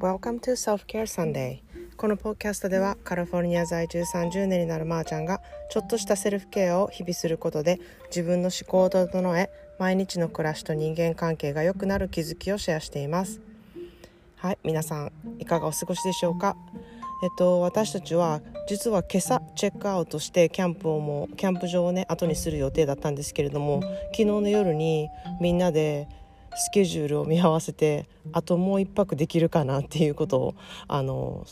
Welcome to Self Care Sunday. このポッキャストではカリフォルニア在住30年になるまーちゃんがちょっとしたセルフケアを日々することで自分の思考を整え毎日の暮らしと人間関係が良くなる気づきをシェアしています。はい皆さんいかがお過ごしでしょうか？えっと、私たちは実は今朝チェックアウトしてキャンプをもうキャンプ場をね後にする予定だったんですけれども昨日の夜にみんなでスケジュールを見合わせてあともう一泊できるかなっていうことをあの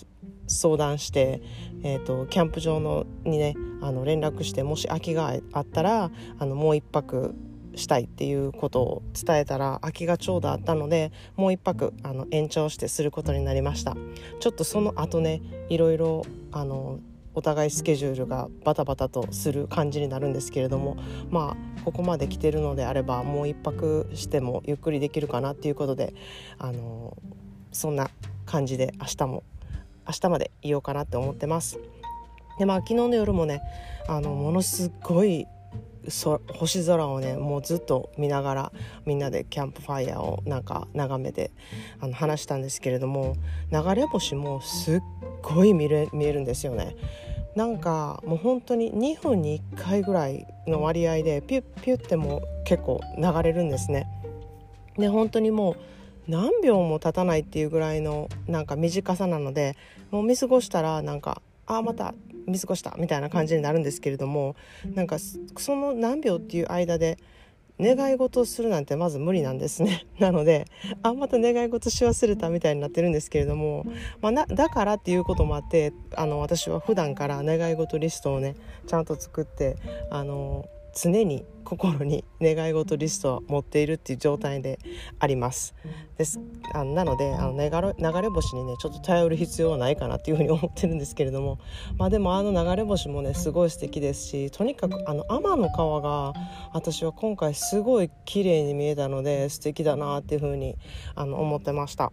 相談して、えーと、キャンプ場のにねあの連絡してもし空きがあったらあのもう一泊したいっていうことを伝えたら空きがちょうどあったのでもう一泊あの延長してすることになりました。ちょっとその後ねいろいろあのお互いスケジュールがバタバタとする感じになるんですけれどもまあここまで来てるのであればもう1泊してもゆっくりできるかなっていうことであのそんな感じで明日も明日までいようかなって思ってます。でまあ昨日の夜もねあのものすごい星空をねもうずっと見ながらみんなでキャンプファイヤーをなんか眺めてあの話したんですけれども流れ星もすっごい見れ見えるんですよね。なんかもう本当に2分に1回ぐらいの割合でピュッピュッても結構流れるんですね。で本当にもう何秒も経たないっていうぐらいのなんか短さなのでもう見過ごしたらなんかあまた見過ごしたみたいな感じになるんですけれどもなんかその何秒っていう間で願い事をするなんてまず無理なんですね。なのであまた願い事し忘れたみたいになってるんですけれども、まあ、なだからっていうこともあってあの私は普段から願い事リストをねちゃんと作ってあの常に心に願い事リストを持っているっていう状態でありますですあのなのであの流れ星にねちょっと頼る必要はないかなっていうふうに思ってるんですけれどもまあでもあの流れ星もねすごい素敵ですしとにかくあの天の川が私は今回すごい綺麗に見えたので素敵だなっていうふうにあの思ってました。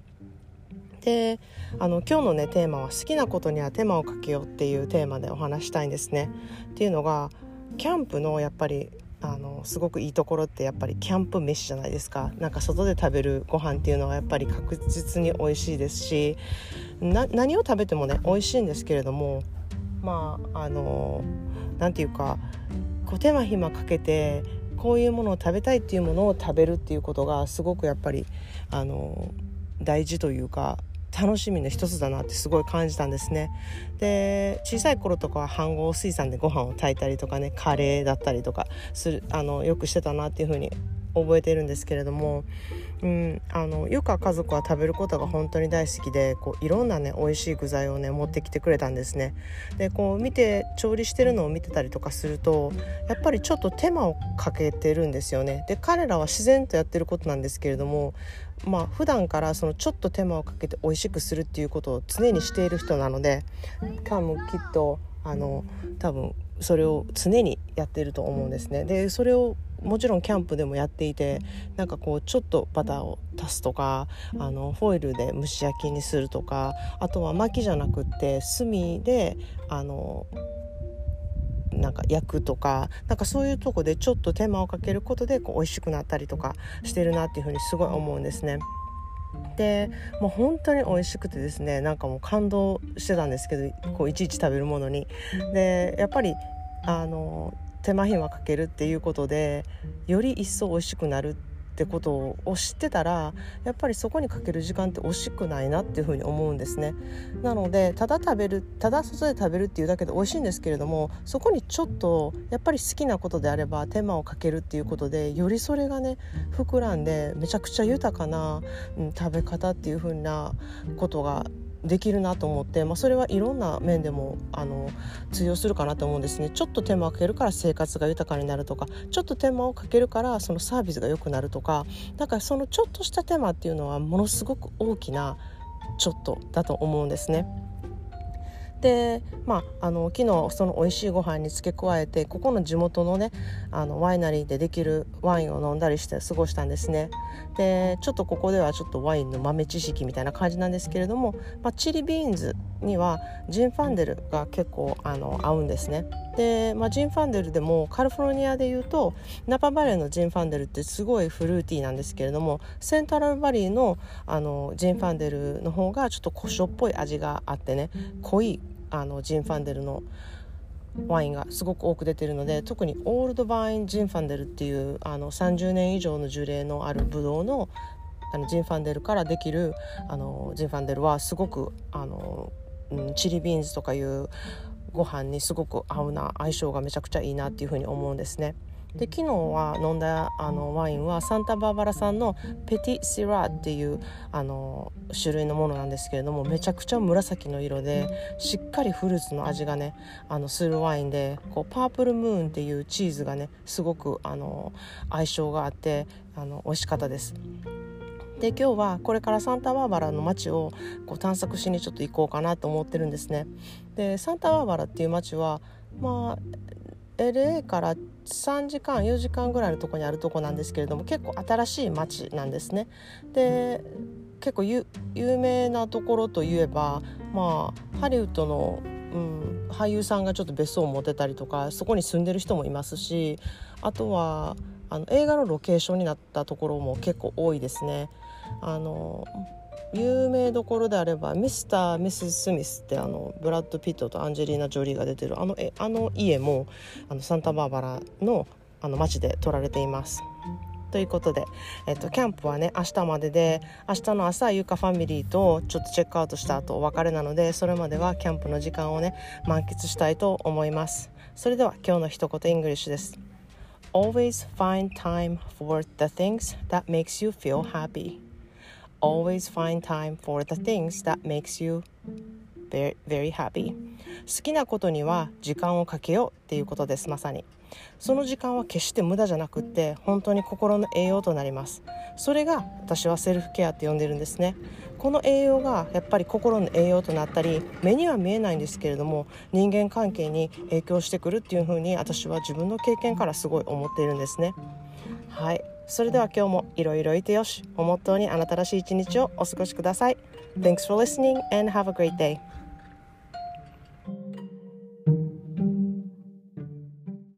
であの今日のねテーマは「好きなことには手間をかけよう」っていうテーマでお話したいんですね。っていうのがキャンプのやっぱりあのすごくいいところってやっぱりキャンプ飯じゃないですか。なんか外で食べるご飯っていうのはやっぱり確実に美味しいですし何を食べてもね美味しいんですけれどもまああの何て言うかこう手間暇かけてこういうものを食べたいっていうものを食べるっていうことがすごくやっぱりあの大事というか楽しみの一つだなってすごい感じたんですね。で小さい頃とかは飯合水産でご飯を炊いたりとかねカレーだったりとかするあのよくしてたなっていうふうに覚えてるんですけれども、うん、あのゆか家族は食べることが本当に大好きでこういろんなね美味しい具材をね持ってきてくれたんですね。でこう見て調理してるのを見てたりとかするとやっぱりちょっと手間をかけてるんですよね。で彼らは自然とやってることなんですけれどもまあ普段からそのちょっと手間をかけて美味しくするっていうことを常にしている人なので多分きっとあの多分それを常にやってると思うんですね。でそれをもちろんキャンプでもやっていてなんかこうちょっとバターを足すとかあのフォイルで蒸し焼きにするとかあとは薪じゃなくって炭であのなんか焼くとかなんかそういうとこでちょっと手間をかけることでこう美味しくなったりとかしてるなっていうふうにすごい思うんですね。でもう本当に美味しくてですねなんかもう感動してたんですけどこういちいち食べるものに。でやっぱりあの手間暇かけるっていうことでより一層美味しくなるってってことを知ってたらやっぱりそこにかける時間って惜しくないなっていうふに思うんですね。なのでただ食べるただ外で食べるっていうだけで美味しいんですけれどもそこにちょっとやっぱり好きなことであれば手間をかけるっていうことでよりそれがね膨らんでめちゃくちゃ豊かな、うん、食べ方っていうふうなことができるなと思って、まあ、それはいろんな面でもあの通用するかなと思うんですねちょっと手間をかけるから生活が豊かになるとかちょっと手間をかけるからそのサービスが良くなるとかだからそのちょっとした手間っていうのはものすごく大きなちょっとだと思うんですね。でまああの昨日その美味しいご飯に付け加えてここの地元のねあのワイナリーでできるワインを飲んだりして過ごしたんですね。でちょっとここではちょっとワインの豆知識みたいな感じなんですけれども、まあ、チリビーンズにはジンファンデルが結構あの合うんですね。で、まあ、ジンファンデルでもカリフォルニアでいうとナパバレーのジンファンデルってすごいフルーティーなんですけれどもセントラルバリーのあのジンファンデルの方がちょっと胡椒っぽい味があってね濃いあのジンファンデルのワインがすごく多く出てるので特にオールドバインジンファンデルっていうあの30年以上の樹齢のあるブドウのあのジンファンデルからできるあのジンファンデルはすごくあの、うん、チリビーンズとかいうご飯にすごく合うな相性がめちゃくちゃいいなっていうふうに思うんですね。で昨日は飲んだあのワインはサンタバーバラさんのペティ・シラーっていうあの種類のものなんですけれどもめちゃくちゃ紫の色でしっかりフルーツの味がねあのするワインでこうパープルムーンっていうチーズがねすごくあの相性があってあの美味しかったです。で今日はこれからサンタバーバラの街をこう探索しにちょっと行こうかなと思ってるんですね。でサンタバーバラっていう街はまあ LA から3時間4時間ぐらいのとこにあるとこなんですけれども結構新しい街なんですね。で結構有名なところといえばまあハリウッドの、うん、俳優さんがちょっと別荘を持てたりとかそこに住んでる人もいますしあとはあの映画のロケーションになったところも結構多いですね。あの有名どころであればミスター・ミス・スミスってあのブラッド・ピットとアンジェリーナ・ジョリーが出てるあのえあの家もあのサンタバーバラのあの町で撮られています。ということで、えっと、キャンプはね明日までで明日の朝ゆかファミリーとちょっとチェックアウトした後お別れなのでそれまではキャンプの時間をね満喫したいと思います。それでは今日の一言イングリッシュです。Always find time for the things that makes you feel happy. Always find time for the things that makes you very, very happy. 好きなことには時間をかけようっていうことですまさに。その時間は決して無駄じゃなくって本当に心の栄養となります。それが私はセルフケアって呼んでるんですね。この栄養がやっぱり心の栄養となったり目には見えないんですけれども人間関係に影響してくるっていうふうに私は自分の経験からすごい思っているんですね。はい。それでは今日もいろいろいてよし。をモットーにあなたらしい一日をお過ごしください。Thanks for listening and have a great day.